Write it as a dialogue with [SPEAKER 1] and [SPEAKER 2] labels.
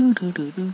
[SPEAKER 1] Oh,